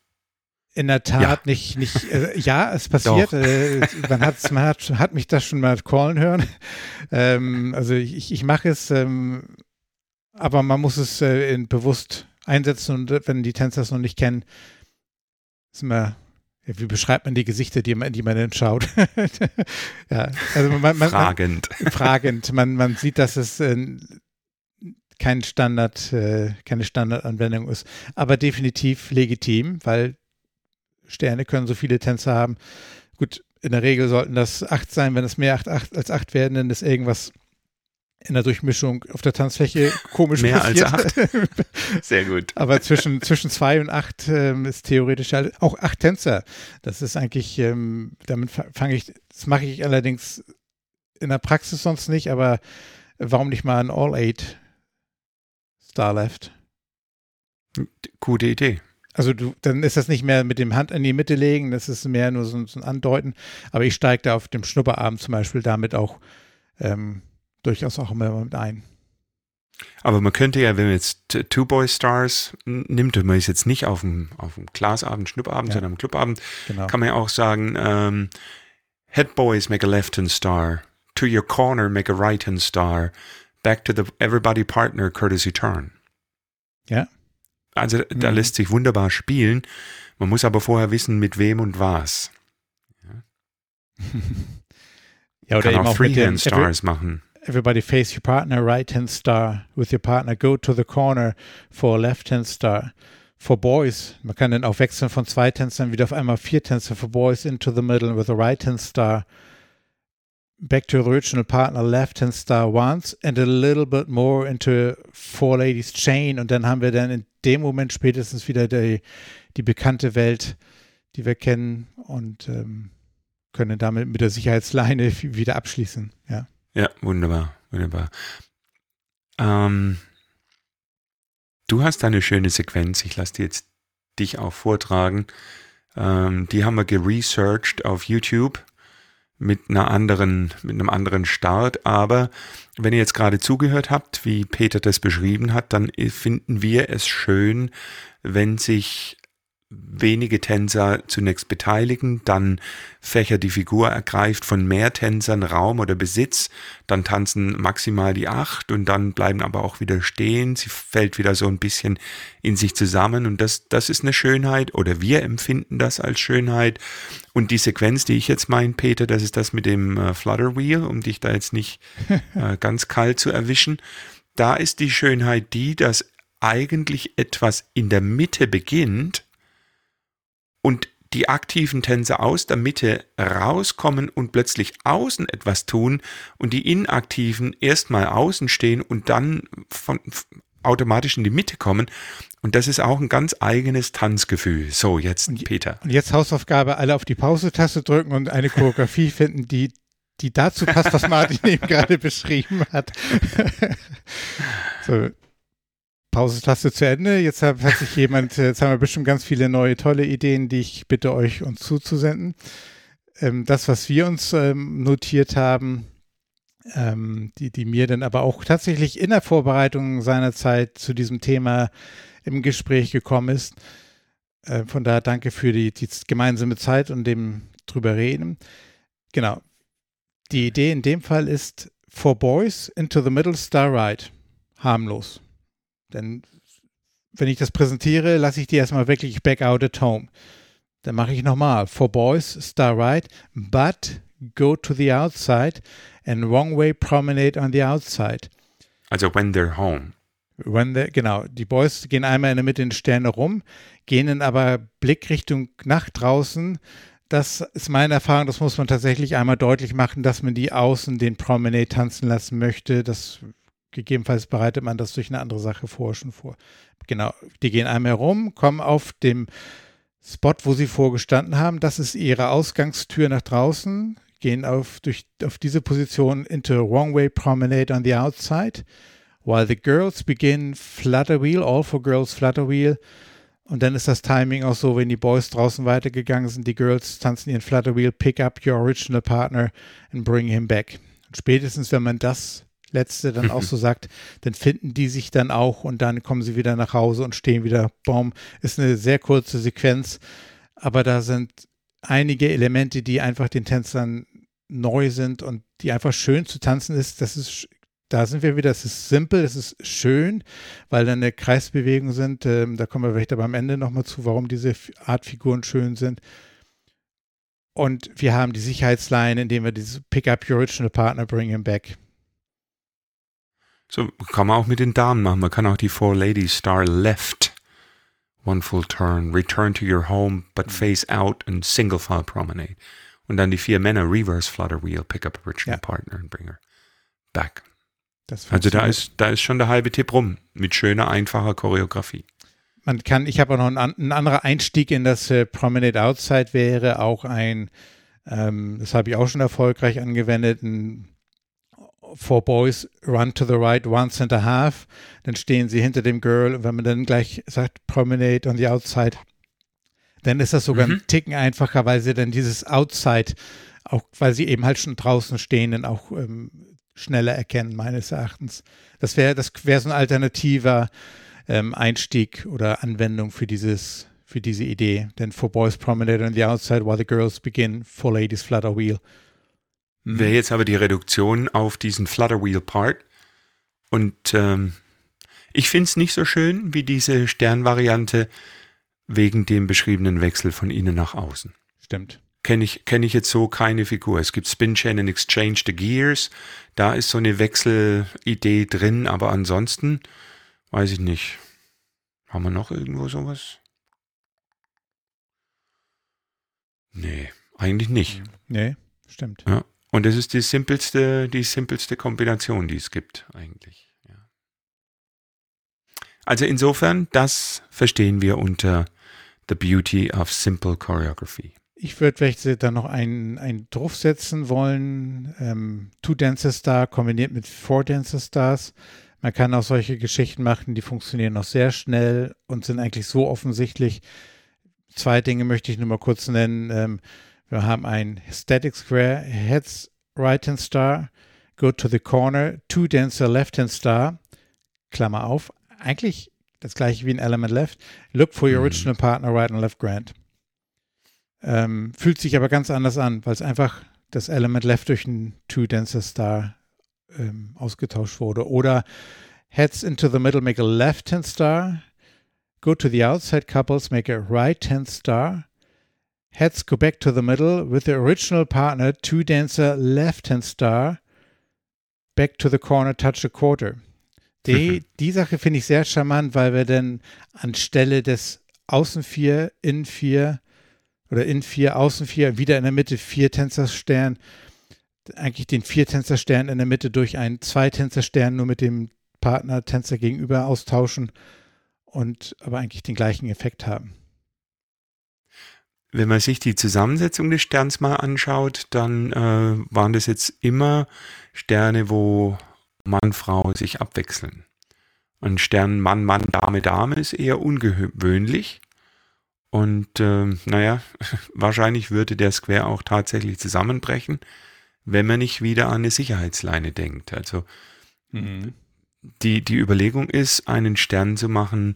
In der Tat ja. nicht, nicht äh, ja, es passiert. Äh, man, hat, man hat, hat mich das schon mal callen hören. Ähm, also ich, ich mache es, ähm, aber man muss es äh, in, bewusst einsetzen und wenn die Tänzer es noch nicht kennen, ist immer, wie beschreibt man die Gesichter, die man, die man dann schaut? ja, also man, man, fragend. Man, fragend. Man, man sieht, dass es äh, kein Standard, äh, keine Standardanwendung ist, aber definitiv legitim, weil Sterne können so viele Tänzer haben. Gut, in der Regel sollten das acht sein. Wenn es mehr acht, acht, als acht werden, dann ist irgendwas in der Durchmischung auf der Tanzfläche komisch Mehr passiert. als acht. Sehr gut. Aber zwischen, zwischen zwei und acht ähm, ist theoretisch auch acht Tänzer. Das ist eigentlich, ähm, damit fange ich, das mache ich allerdings in der Praxis sonst nicht, aber warum nicht mal ein All-Eight Star Left? Gute Idee. Also du, dann ist das nicht mehr mit dem Hand in die Mitte legen, das ist mehr nur so, so ein Andeuten. Aber ich steige da auf dem Schnupperabend zum Beispiel damit auch ähm, durchaus auch immer mit ein. Aber man könnte ja, wenn man jetzt Two Boy Stars nimmt und man ist jetzt nicht auf dem, auf dem Glasabend, Schnuppabend, ja. sondern am Clubabend, genau. kann man ja auch sagen, ähm, Head Boys make a left hand star, to your corner make a right hand star, back to the everybody partner courtesy turn. Ja. Also mhm. da lässt sich wunderbar spielen. Man muss aber vorher wissen, mit wem und was. Ja, ja oder Kann auch Freehand Stars machen. Everybody face your partner, right hand star with your partner. Go to the corner for left hand star. For boys, man kann dann auch wechseln von zwei Tänzern wieder auf einmal vier Tänzer. For boys into the middle with a right hand star. Back to original partner, left hand star once and a little bit more into four ladies chain. Und dann haben wir dann in dem Moment spätestens wieder die, die bekannte Welt, die wir kennen und ähm, können damit mit der Sicherheitsleine wieder abschließen. Ja. Ja, wunderbar, wunderbar. Ähm, du hast eine schöne Sequenz, ich lasse dir jetzt dich auch vortragen. Ähm, die haben wir geresearched auf YouTube mit einer anderen, mit einem anderen Start. Aber wenn ihr jetzt gerade zugehört habt, wie Peter das beschrieben hat, dann finden wir es schön, wenn sich wenige Tänzer zunächst beteiligen, dann Fächer die Figur ergreift von mehr Tänzern Raum oder Besitz, dann tanzen maximal die acht und dann bleiben aber auch wieder stehen, sie fällt wieder so ein bisschen in sich zusammen und das, das ist eine Schönheit oder wir empfinden das als Schönheit. Und die Sequenz, die ich jetzt meine, Peter, das ist das mit dem äh, Flutter Wheel, um dich da jetzt nicht äh, ganz kalt zu erwischen, da ist die Schönheit die, dass eigentlich etwas in der Mitte beginnt, und die aktiven Tänzer aus der Mitte rauskommen und plötzlich außen etwas tun und die inaktiven erstmal außen stehen und dann von, automatisch in die Mitte kommen. Und das ist auch ein ganz eigenes Tanzgefühl. So, jetzt und, Peter. Und jetzt Hausaufgabe, alle auf die Pause-Taste drücken und eine Choreografie finden, die, die dazu passt, was Martin eben gerade beschrieben hat. so, Pause-Taste zu Ende. Jetzt hat, hat sich jemand, jetzt haben wir bestimmt ganz viele neue tolle Ideen, die ich bitte euch uns zuzusenden. Ähm, das, was wir uns ähm, notiert haben, ähm, die, die mir dann aber auch tatsächlich in der Vorbereitung seiner Zeit zu diesem Thema im Gespräch gekommen ist. Äh, von daher danke für die, die gemeinsame Zeit und dem drüber reden. Genau. Die Idee in dem Fall ist For Boys into the Middle Star Ride. Harmlos. Denn wenn ich das präsentiere, lasse ich die erstmal wirklich back out at home. Dann mache ich nochmal. For boys, star right, but go to the outside and wrong way promenade on the outside. Also when they're home. When they, genau, die Boys gehen einmal in der Mitte in Sterne rum, gehen dann aber Blickrichtung nach draußen. Das ist meine Erfahrung, das muss man tatsächlich einmal deutlich machen, dass man die außen den Promenade tanzen lassen möchte. Das gegebenenfalls bereitet man das durch eine andere Sache vorher schon vor. Genau, die gehen einmal herum, kommen auf dem Spot, wo sie vorgestanden haben. Das ist ihre Ausgangstür nach draußen, gehen auf, durch, auf diese Position into wrong way promenade on the outside, while the girls begin flutter wheel, all for girls flutter wheel. Und dann ist das Timing auch so, wenn die Boys draußen weitergegangen sind, die Girls tanzen ihren Flutter Wheel, pick up your original partner and bring him back. Und spätestens, wenn man das letzte dann auch so sagt, dann finden die sich dann auch und dann kommen sie wieder nach Hause und stehen wieder. Baum ist eine sehr kurze Sequenz, aber da sind einige Elemente, die einfach den Tänzern neu sind und die einfach schön zu tanzen ist. Das ist da sind wir wieder, es ist simpel, es ist schön, weil da eine Kreisbewegung sind. Ähm, da kommen wir vielleicht aber am Ende nochmal zu, warum diese Art Figuren schön sind. Und wir haben die Sicherheitsleine, indem wir dieses Pick up your original partner, bring him back. So kann man auch mit den Damen machen. Man kann auch die Four Ladies Star Left. One full turn. Return to your home, but mhm. face out and single file promenade. Und dann die vier Männer Reverse Flutter Wheel, pick up a original ja. partner and bring her back. also da ist, da ist schon der halbe Tipp rum. Mit schöner, einfacher Choreografie. Man kann, ich habe auch noch einen, ein anderer Einstieg in das äh, Promenade Outside wäre auch ein, ähm, das habe ich auch schon erfolgreich angewendet, ein Four Boys run to the right once and a half, dann stehen sie hinter dem Girl und wenn man dann gleich sagt Promenade on the outside, dann ist das sogar mhm. ein Ticken einfacher, weil sie dann dieses Outside, auch weil sie eben halt schon draußen stehen, dann auch ähm, schneller erkennen, meines Erachtens. Das wäre das wäre so ein alternativer ähm, Einstieg oder Anwendung für dieses für diese Idee. Denn for boys promenade on the outside while the girls begin, for ladies flutter wheel. Mhm. Wäre jetzt aber die Reduktion auf diesen Flutter Wheel Part. Und ähm, ich finde es nicht so schön wie diese Sternvariante wegen dem beschriebenen Wechsel von innen nach außen. Stimmt. Kenne ich, kenn ich jetzt so keine Figur. Es gibt Spin Chain and Exchange the Gears. Da ist so eine Wechselidee drin, aber ansonsten weiß ich nicht. Haben wir noch irgendwo sowas? Nee, eigentlich nicht. Nee, stimmt. Ja. Und das ist die simpelste, die simpelste Kombination, die es gibt, eigentlich. Ja. Also insofern, das verstehen wir unter The Beauty of Simple Choreography. Ich würde vielleicht da noch einen, einen Druff setzen wollen. Ähm, Two Dancer Star kombiniert mit Four Dancer Stars. Man kann auch solche Geschichten machen, die funktionieren noch sehr schnell und sind eigentlich so offensichtlich, Zwei Dinge möchte ich nur mal kurz nennen. Ähm, wir haben ein Static Square, Heads Right Hand Star, Go to the Corner, Two Dancer Left Hand Star, Klammer auf. Eigentlich das gleiche wie ein Element Left. Look for your mhm. original partner, right and left Grant. Ähm, fühlt sich aber ganz anders an, weil es einfach das Element Left durch ein Two Dancer Star ähm, ausgetauscht wurde. Oder Heads into the middle, make a left hand star, Go to the outside couples, make a right hand star. Heads go back to the middle with the original partner, two dancer left hand star. Back to the corner, touch a quarter. Die, die Sache finde ich sehr charmant, weil wir dann anstelle des Außen vier, Innen vier oder Innen vier, Außen vier, wieder in der Mitte vier Tänzerstern, eigentlich den vier Tänzerstern in der Mitte durch einen zwei Tänzerstern nur mit dem Partner Tänzer gegenüber austauschen und aber eigentlich den gleichen Effekt haben. Wenn man sich die Zusammensetzung des Sterns mal anschaut, dann äh, waren das jetzt immer Sterne, wo Mann, Frau sich abwechseln. Ein Stern Mann, Mann, Dame, Dame ist eher ungewöhnlich. Und äh, naja, wahrscheinlich würde der Square auch tatsächlich zusammenbrechen, wenn man nicht wieder an eine Sicherheitsleine denkt. Also mhm die, die Überlegung ist, einen Stern zu machen,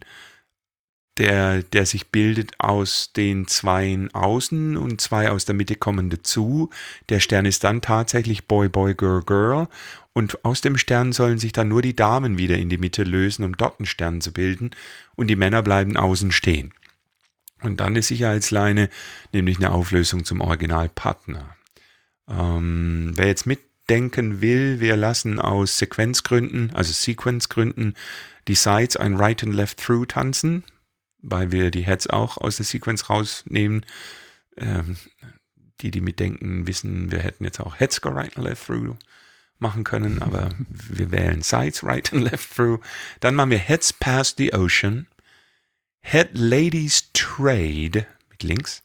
der, der sich bildet aus den zwei außen und zwei aus der Mitte kommen dazu. Der Stern ist dann tatsächlich Boy, Boy, Girl, Girl. Und aus dem Stern sollen sich dann nur die Damen wieder in die Mitte lösen, um dort einen Stern zu bilden. Und die Männer bleiben außen stehen. Und dann eine Sicherheitsleine, nämlich eine Auflösung zum Originalpartner. Ähm, wer jetzt mit denken will, wir lassen aus Sequenzgründen, also Sequenzgründen, die Sides ein Right and Left Through tanzen, weil wir die Heads auch aus der Sequence rausnehmen. Ähm, die, die mitdenken, wissen, wir hätten jetzt auch Heads go Right and Left Through machen können, aber wir wählen Sides Right and Left Through. Dann machen wir Heads Past the Ocean, Head Ladies Trade mit links,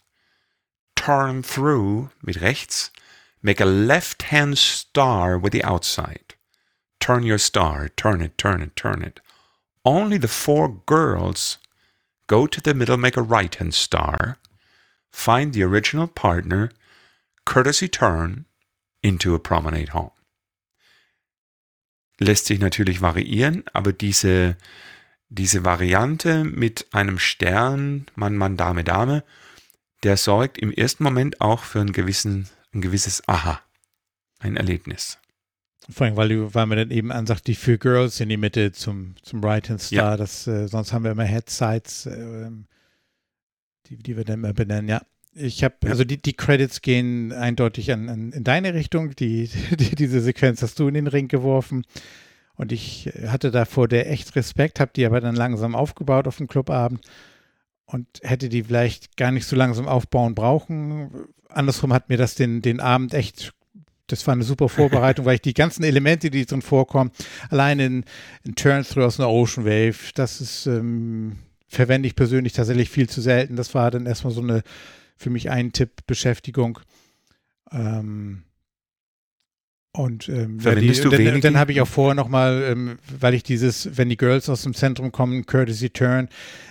Turn Through mit rechts, Make a left hand star with the outside. Turn your star, turn it, turn it, turn it. Only the four girls go to the middle, make a right hand star, find the original partner, courtesy turn into a promenade home. Lässt sich natürlich variieren, aber diese, diese Variante mit einem Stern, Mann, Mann, Dame, Dame, der sorgt im ersten Moment auch für einen gewissen ein gewisses Aha, ein Erlebnis. Vor allem, weil, du, weil man dann eben ansagt, die vier Girls in die Mitte zum, zum Right-Hand Star. Ja. Das, äh, sonst haben wir immer Head-Sides, äh, die, die wir dann immer benennen. Ja, ich habe, also die, die Credits gehen eindeutig an, an, in deine Richtung. Die, die, diese Sequenz hast du in den Ring geworfen. Und ich hatte davor der echt Respekt, habe die aber dann langsam aufgebaut auf dem Clubabend und hätte die vielleicht gar nicht so langsam aufbauen brauchen. Andersrum hat mir das den, den Abend echt, das war eine super Vorbereitung, weil ich die ganzen Elemente, die drin vorkommen, allein in, in Turn Through aus einer Ocean Wave, das ist, ähm, verwende ich persönlich tatsächlich viel zu selten. Das war dann erstmal so eine, für mich ein Tipp Beschäftigung. Ähm, Und ähm, Verwendest die, du dann, dann habe ich auch vorher nochmal, ähm, weil ich dieses, wenn die Girls aus dem Zentrum kommen, Courtesy Turn,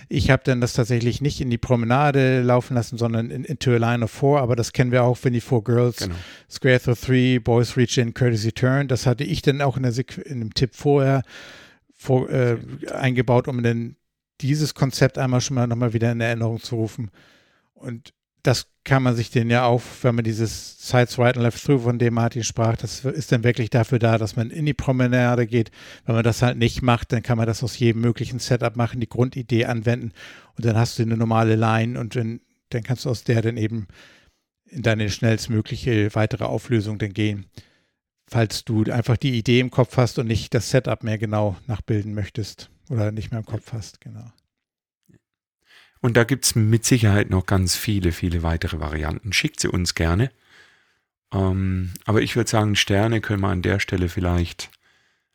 ich habe dann das tatsächlich nicht in die Promenade laufen lassen, sondern in, into a line of four, aber das kennen wir auch, wenn die Four Girls Genau. Square through three, Boys reach in, Courtesy Turn, das hatte ich dann auch in, der Sequ in dem Tipp vorher vor, äh, eingebaut, um dann dieses Konzept einmal schon mal nochmal wieder in Erinnerung zu rufen. Und das kann man sich denn ja auch, wenn man dieses Sides Right and Left Through, von dem Martin sprach, das ist dann wirklich dafür da, dass man in die Promenade geht. Wenn man das halt nicht macht, dann kann man das aus jedem möglichen Setup machen, die Grundidee anwenden und dann hast du eine normale Line und dann, dann kannst du aus der dann eben in deine schnellstmögliche weitere Auflösung dann gehen. Falls du einfach die Idee im Kopf hast und nicht das Setup mehr genau nachbilden möchtest oder nicht mehr im Kopf hast, genau. Und da gibt es mit Sicherheit noch ganz viele, viele weitere Varianten. Schickt sie uns gerne. Ähm, aber ich würde sagen, Sterne können wir an der Stelle vielleicht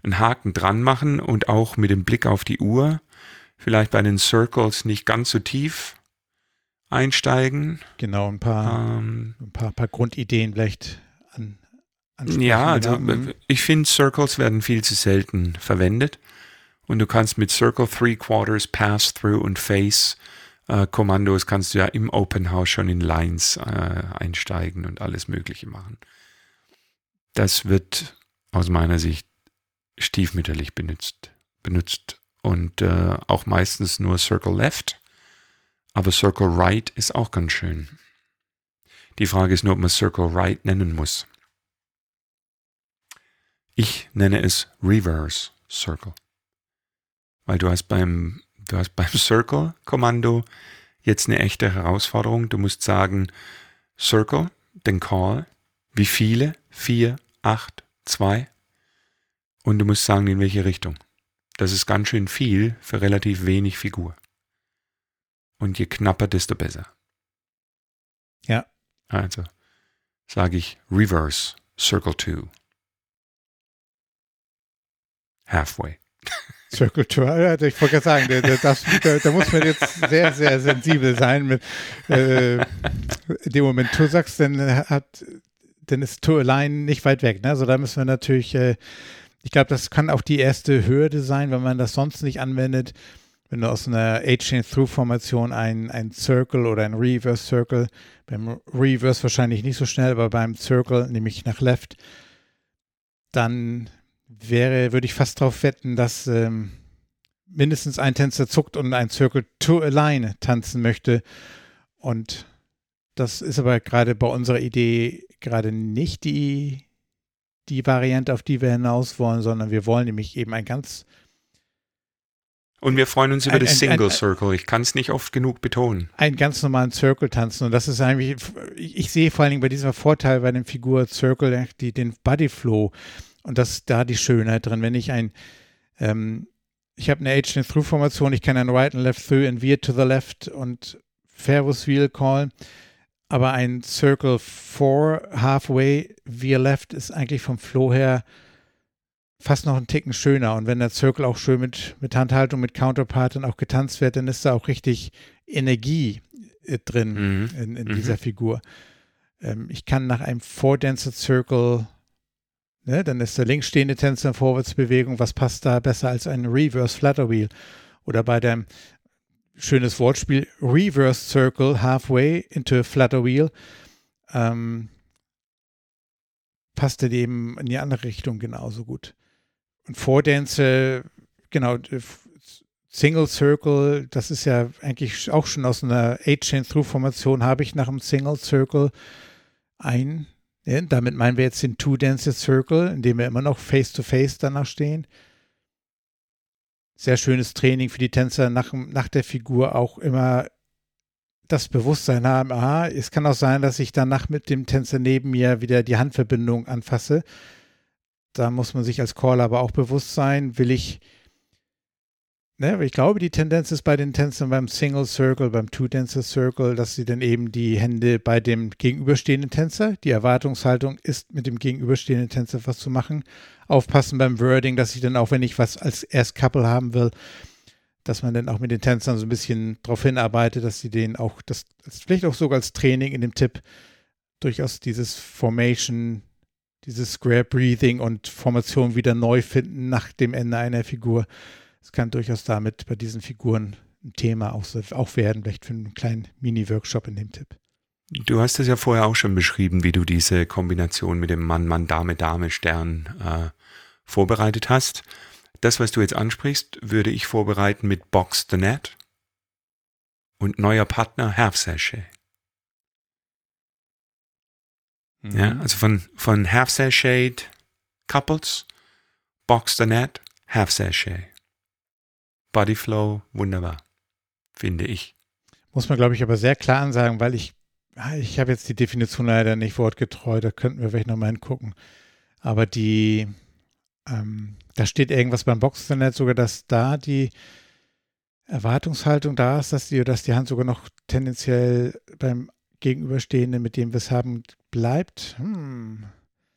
einen Haken dran machen und auch mit dem Blick auf die Uhr vielleicht bei den Circles nicht ganz so tief einsteigen. Genau, ein paar, Ähm, ein paar, paar Grundideen vielleicht an, ansprechen. ja, also Mhm. ich finde, Circles werden viel zu selten verwendet. Und du kannst mit Circle Three Quarters, Pass Through und Face äh, Kommandos kannst du ja im Open House schon in Lines äh, einsteigen und alles Mögliche machen. Das wird aus meiner Sicht stiefmütterlich benutzt, benutzt und äh, auch meistens nur Circle Left, aber Circle Right ist auch ganz schön. Die Frage ist nur, ob man Circle Right nennen muss. Ich nenne es Reverse Circle. Weil du hast beim, du hast beim Circle-Kommando jetzt eine echte Herausforderung. Du musst sagen, Circle, den Call, wie viele? Vier, acht, zwei. Und du musst sagen, in welche Richtung. Das ist ganz schön viel für relativ wenig Figur. Und je knapper, desto besser. Ja. Also sage ich Reverse Circle 2. Halfway. Circle ja, ich wollte gerade sagen, da, da, das, da, da, muss man jetzt sehr, sehr sensibel sein mit äh, dem Moment. Du sagst, dann hat, dann ist Tour Line nicht weit weg. Ne? Also da müssen wir natürlich, äh, ich glaube, das kann auch die erste Hürde sein, wenn man das sonst nicht anwendet. Wenn du aus einer H-Chain-Through-Formation ein, ein Circle oder ein Reverse Circle, beim Reverse wahrscheinlich nicht so schnell, aber beim Circle, nämlich nach Left, dann wäre, würde ich fast darauf wetten, dass ähm, mindestens ein Tänzer zuckt und ein Circle to Align tanzen möchte. Und das ist aber gerade bei unserer Idee gerade nicht die, die Variante, auf die wir hinaus wollen, sondern wir wollen nämlich eben ein ganz und wir freuen uns über Ein- das ein- Single ein- Circle. Ich kann es nicht oft genug betonen. einen ganz normalen Circle tanzen. Und das ist eigentlich, ich ich sehe vor allen Dingen bei diesem Vorteil bei dem Figur Circle die, den Body Flow. Und das ist da die Schönheit drin. Wenn ich ein, ähm, ich habe eine H-Through-Formation, ich kann ein Right and Left Through and Veer to the Left und Fairwus Wheel Call. Aber ein Circle 4 Halfway Veer Left ist eigentlich vom Flow her fast noch einen Ticken schöner. Und wenn der Circle auch schön mit, mit Handhaltung, mit Counterpart dann auch getanzt wird, dann ist da auch richtig Energie äh, drin Mhm. in, in Mhm. dieser Figur. Ähm, ich kann nach einem Four-Dancer Circle, ne, dann ist der links stehende Tänzer in Vorwärtsbewegung, was passt da besser als ein Reverse Flutter Wheel? Oder bei dem schönes Wortspiel Reverse Circle Halfway into a Flutter Wheel. Ähm, passt dann eben in die andere Richtung genauso gut. Und genau, äh, Single Circle, das ist ja eigentlich auch schon aus einer Eight-Chain-Through-Formation, habe ich nach einem Single Circle ein, damit meinen wir jetzt den Two-Dance Circle, in dem wir immer noch face-to-face danach stehen. Sehr schönes Training für die Tänzer nach, nach der Figur auch immer das Bewusstsein haben, aha, es kann auch sein, dass ich danach mit dem Tänzer neben mir wieder die Handverbindung anfasse. Da muss man sich als Caller aber auch bewusst sein, will ich, ne, ich glaube, die Tendenz ist bei den Tänzern beim Single Circle, beim Two-Dancer Circle, dass sie dann eben die Hände bei dem gegenüberstehenden Tänzer, die Erwartungshaltung ist, mit dem gegenüberstehenden Tänzer was zu machen. Aufpassen beim Wording, dass ich dann auch, wenn ich was als erst Couple haben will, dass man dann auch mit den Tänzern so ein bisschen darauf hinarbeitet, dass sie den auch, das vielleicht auch sogar als Training in dem Tipp durchaus dieses Formation, dieses Square Breathing und Formation wieder neu finden nach dem Ende einer Figur. Es kann durchaus damit bei diesen Figuren ein Thema auch, auch werden, vielleicht für einen kleinen Mini-Workshop in dem Tipp. Du hast es ja vorher auch schon beschrieben, wie du diese Kombination mit dem Mann, Mann, Dame, Dame, Stern äh, vorbereitet hast. Das, was du jetzt ansprichst, würde ich vorbereiten mit Box the Net und neuer Partner Sachet. Mhm. Ja, also von, von Half Sachet Couples, Box the Net, Half Sachet. Body Flow, wunderbar, finde ich. Muss man, glaube ich, aber sehr klar ansagen, weil ich, ich habe jetzt die Definition leider nicht wortgetreu, da könnten wir vielleicht nochmal hingucken. Aber die, ähm, da steht irgendwas beim Boxinternet sogar, dass da die Erwartungshaltung da ist, dass die, dass die Hand sogar noch tendenziell beim Gegenüberstehenden, mit dem wir es haben, bleibt. Hm.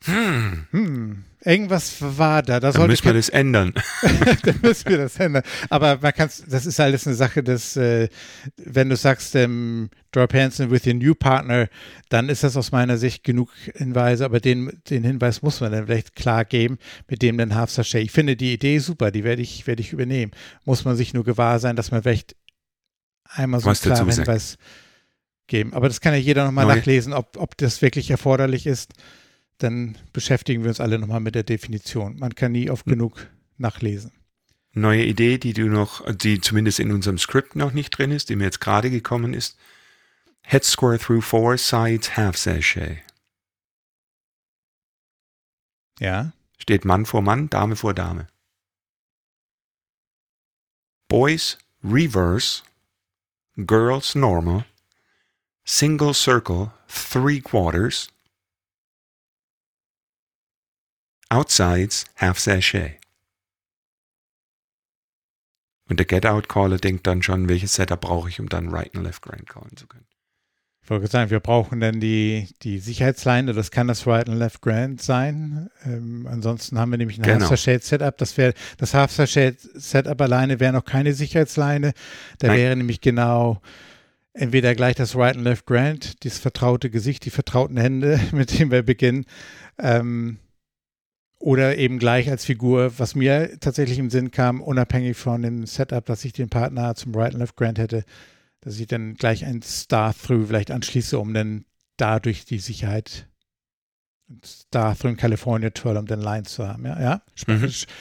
Hm. Hm. Irgendwas war da. da Dann müssen wir das ändern. Dann müssen wir das ändern. Aber man kann das ist alles eine Sache, dass, äh, wenn du sagst, ähm, Drop Hansen with your new partner, dann ist das aus meiner Sicht genug Hinweise. Aber den, den Hinweis muss man dann vielleicht klar geben, mit dem dann Half Sachet. Ich finde die Idee super, die werde ich, werde ich übernehmen. Muss man sich nur gewahr sein, dass man vielleicht einmal so einen klaren Hinweis geben. Aber das kann ja jeder nochmal nachlesen, ob, ob das wirklich erforderlich ist dann beschäftigen wir uns alle nochmal mit der Definition. Man kann nie oft hm. genug nachlesen. Neue Idee, die du noch, die zumindest in unserem Skript noch nicht drin ist, die mir jetzt gerade gekommen ist. Head square through four sides half sachet. Ja. Steht Mann vor Mann, Dame vor Dame. Boys reverse, girls normal, single circle three quarters, Outsides half sachet. Und der Get-Out-Caller denkt dann schon, welches Setup brauche ich, um dann Right und Left Grand callen zu können. Ich wollte sagen, wir brauchen dann die, die Sicherheitsleine, das kann das Right und Left Grand sein. Ähm, ansonsten haben wir nämlich ein genau. Half-Sachet-Setup. Das wäre das Half-Sachet-Setup alleine wäre noch keine Sicherheitsleine. Da Nein. wäre nämlich genau entweder gleich das Right und Left Grand, dieses vertraute Gesicht, die vertrauten Hände, mit denen wir beginnen. Ähm, oder eben gleich als Figur, was mir tatsächlich im Sinn kam, unabhängig von dem Setup, dass ich den Partner zum Right and Left Grant hätte, dass ich dann gleich ein Star-Through vielleicht anschließe, um dann dadurch die Sicherheit Star-Through in California Tour, um den Line zu haben. Ja, ja? Spannend. Mhm.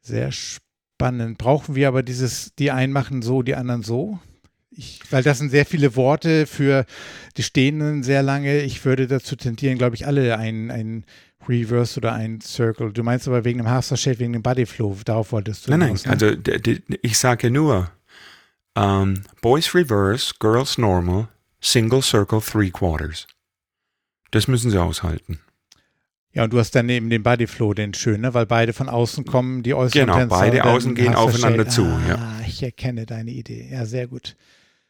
Sehr spannend. Brauchen wir aber dieses, die einen machen so, die anderen so? Ich, weil das sind sehr viele Worte für die Stehenden sehr lange. Ich würde dazu tendieren, glaube ich, alle ein, ein Reverse oder ein Circle. Du meinst aber wegen dem Half Shape, wegen dem Body Flow, darauf wolltest du. Nein, nein, ne? also ich sage nur um, ähm, Boys Reverse, Girls Normal, Single Circle Three Quarters. Das müssen sie aushalten. Ja, und du hast dann neben dem Body Flow den schönen, ne? weil beide von außen kommen, die äußeren Genau, Tänzer beide außen gehen aufeinander zu. Ah, ja. ich erkenne deine Idee. Ja, sehr gut.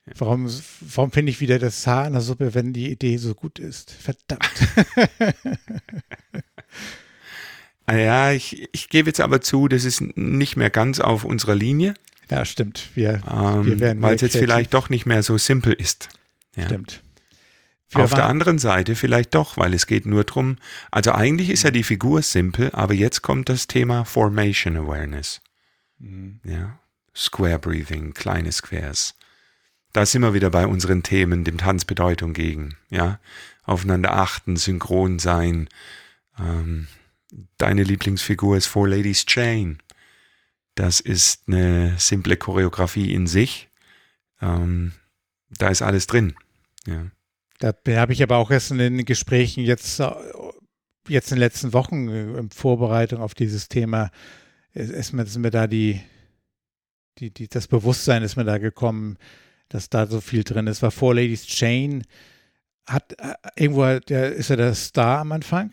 Warum, warum finde ich wieder das Haar in der Suppe, wenn die Idee so gut ist? Verdammt. Ah ja, ich, ich gebe jetzt aber zu, das ist nicht mehr ganz auf unserer Linie. Ja, stimmt. Wir, ähm, wir werden Weil es jetzt vielleicht doch nicht mehr so simpel ist. Ja. Stimmt. Wir auf der anderen Seite vielleicht doch, weil es geht nur drum. Also eigentlich ist ja die Figur simpel, aber jetzt kommt das Thema Formation Awareness. Mhm. Ja. Square Breathing, kleine Squares da sind wir wieder bei unseren Themen, dem Tanzbedeutung gegen, ja, aufeinander achten, synchron sein. Ähm, deine Lieblingsfigur ist Four Ladies Chain. Das ist eine simple Choreografie in sich. Ähm, da ist alles drin. Ja. Da habe ich aber auch erst in den Gesprächen jetzt, äh, jetzt in den letzten Wochen äh, in Vorbereitung auf dieses Thema, ist mir, ist mir da die, die, die, das Bewusstsein ist mir da gekommen, dass da so viel drin ist. War Four Ladies Chain, hat äh, irgendwo, der ist ja der Star am Anfang.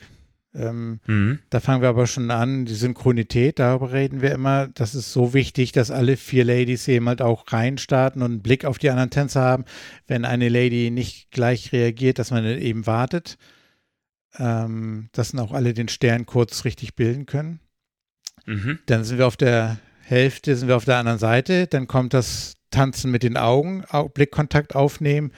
Ähm, mhm. Da fangen wir aber schon an, die Synchronität, darüber reden wir immer. Das ist so wichtig, dass alle vier Ladies eben halt auch reinstarten und einen Blick auf die anderen Tänzer haben. Wenn eine Lady nicht gleich reagiert, dass man eben wartet, ähm, dass dann auch alle den Stern kurz richtig bilden können. Mhm. Dann sind wir auf der Hälfte, sind wir auf der anderen Seite. Dann kommt das Tanzen mit den Augen, Blickkontakt aufnehmen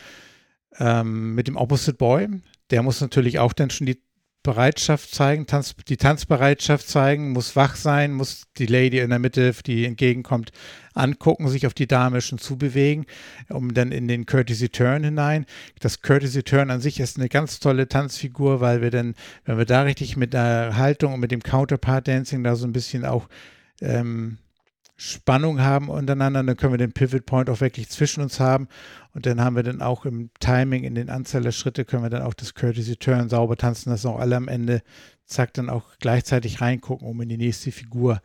ähm, mit dem Opposite Boy. Der muss natürlich auch dann schon die Bereitschaft zeigen, Tanz, die Tanzbereitschaft zeigen, muss wach sein, muss die Lady in der Mitte, die entgegenkommt, angucken, sich auf die Dame schon zubewegen, um dann in den Courtesy Turn hinein. Das Courtesy Turn an sich ist eine ganz tolle Tanzfigur, weil wir dann, wenn wir da richtig mit der Haltung und mit dem Counterpart Dancing da so ein bisschen auch ähm, Spannung haben untereinander, dann können wir den Pivot Point auch wirklich zwischen uns haben und dann haben wir dann auch im Timing, in den Anzahl der Schritte, können wir dann auch das Courtesy Turn sauber tanzen, dass auch alle am Ende, zack, dann auch gleichzeitig reingucken, um in die nächste Figur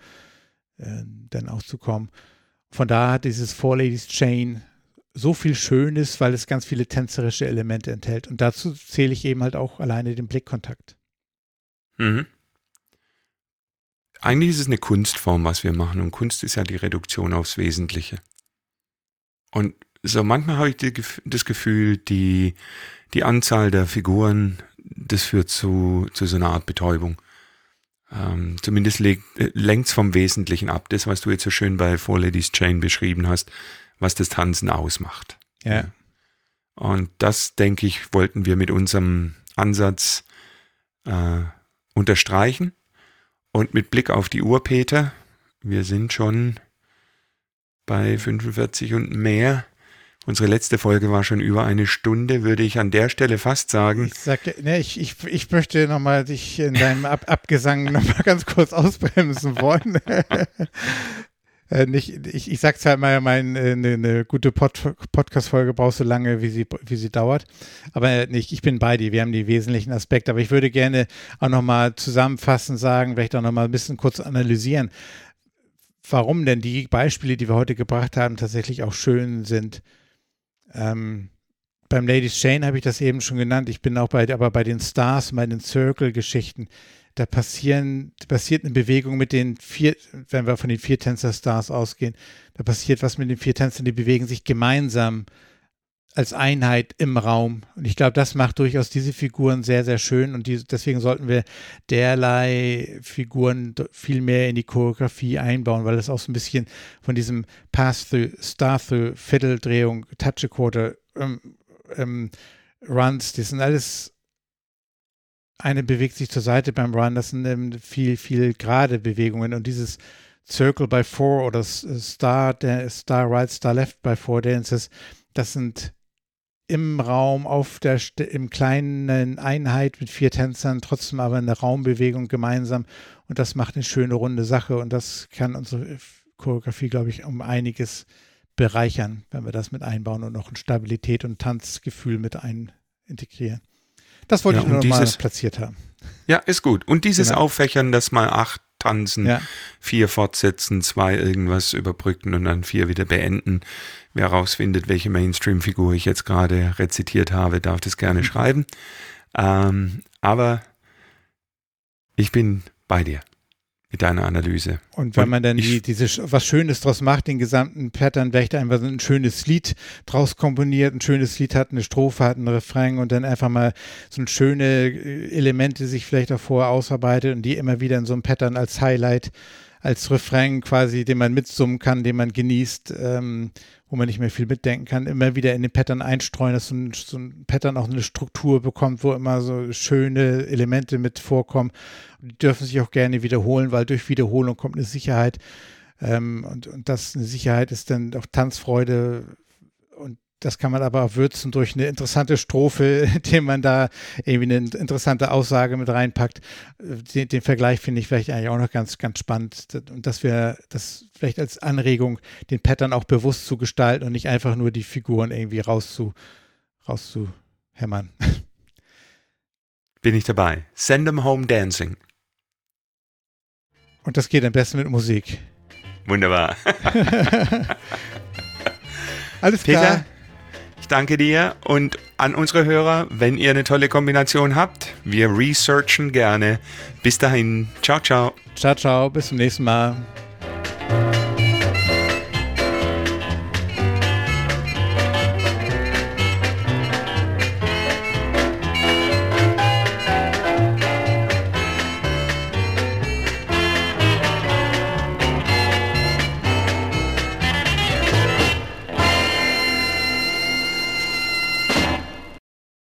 äh, dann auch zu kommen. Von daher hat dieses Four Ladies Chain so viel Schönes, weil es ganz viele tänzerische Elemente enthält. Und dazu zähle ich eben halt auch alleine den Blickkontakt. Mhm eigentlich ist es eine Kunstform, was wir machen. Und Kunst ist ja die Reduktion aufs Wesentliche. Und so manchmal habe ich die, das Gefühl, die, die Anzahl der Figuren, das führt zu, zu so einer Art Betäubung. Ähm, zumindest äh, lenkt es vom Wesentlichen ab. Das, was du jetzt so schön bei Four Ladies Chain beschrieben hast, was das Tanzen ausmacht. Ja. Und das, denke ich, wollten wir mit unserem Ansatz äh, unterstreichen und mit Blick auf die Uhr, Peter, wir sind schon bei 45 und mehr. Unsere letzte Folge war schon über eine Stunde, würde ich an der Stelle fast sagen. Ich, sag, ne, ich, ich, ich möchte nochmal dich in deinem Ab Abgesang nochmal ganz kurz ausbremsen wollen. Äh, nicht, ich, ich sag's halt mal, mein, eine, eine gute Pod Podcast-Folge braucht so lange, wie sie, wie sie dauert. Aber nicht, ich bin bei dir, wir haben die wesentlichen Aspekte. Aber ich würde gerne auch nochmal zusammenfassen, sagen, vielleicht auch nochmal ein bisschen kurz analysieren, warum denn die Beispiele, die wir heute gebracht haben, tatsächlich auch schön sind. Ähm, beim Ladies Chain habe ich das eben schon genannt. Ich bin auch bei, aber bei den Stars, bei den Circle-Geschichten, da passieren, passiert eine Bewegung mit den vier, wenn wir von den vier Tänzer-Stars ausgehen, da passiert was mit den vier Tänzern, die bewegen sich gemeinsam als Einheit im Raum. Und ich glaube, das macht durchaus diese Figuren sehr, sehr schön. Und die, deswegen sollten wir derlei Figuren viel mehr in die Choreografie einbauen, weil es auch so ein bisschen von diesem Pass-Through, Star-Through, Vierteldrehung, Touch-a-Quarter, ähm, ähm, Runs, das sind alles eine bewegt sich zur Seite beim Run, das sind viel, viel gerade Bewegungen. Und dieses Circle by Four oder Star, der Star Right, Star Left by Four Dances, das sind im Raum, auf der, im kleinen Einheit mit vier Tänzern, trotzdem aber eine Raumbewegung gemeinsam. Und das macht eine schöne runde Sache. Und das kann unsere Choreografie, glaube ich, um einiges bereichern, wenn wir das mit einbauen und noch ein Stabilität und Tanzgefühl mit ein integrieren. Das wollte ja, ich nur dieses, mal platziert haben. Ja, ist gut. Und dieses genau. Auffächern, dass mal acht tanzen, ja. vier fortsetzen, zwei irgendwas überbrücken und dann vier wieder beenden. Wer herausfindet, welche Mainstream-Figur ich jetzt gerade rezitiert habe, darf das gerne mhm. schreiben. Ähm, aber ich bin bei dir mit deiner Analyse. Und wenn man dann die, diese, was Schönes draus macht, den gesamten Pattern, vielleicht einfach so ein schönes Lied draus komponiert, ein schönes Lied hat, eine Strophe hat, einen Refrain und dann einfach mal so schöne äh, Elemente sich vielleicht davor ausarbeitet und die immer wieder in so einem Pattern als Highlight, als Refrain quasi, den man mitsummen kann, den man genießt, ähm, wo man nicht mehr viel mitdenken kann, immer wieder in den Pattern einstreuen, dass so ein, so ein Pattern auch eine Struktur bekommt, wo immer so schöne Elemente mit vorkommen. Die dürfen sich auch gerne wiederholen, weil durch Wiederholung kommt eine Sicherheit. Ähm, und, und das eine Sicherheit ist dann auch Tanzfreude, das kann man aber auch würzen durch eine interessante Strophe, indem man da irgendwie eine interessante Aussage mit reinpackt. Den, den Vergleich finde ich vielleicht eigentlich auch noch ganz, ganz spannend. Und dass wir das vielleicht als Anregung, den Pattern auch bewusst zu gestalten und nicht einfach nur die Figuren irgendwie rauszu, rauszuhämmern. Bin ich dabei. Send them home dancing. Und das geht am besten mit Musik. Wunderbar. Alles klar. Peter, danke dir und an unsere Hörer, wenn ihr eine tolle Kombination habt, wir researchen gerne. Bis dahin, ciao, ciao. Ciao, ciao, bis zum nächsten Mal.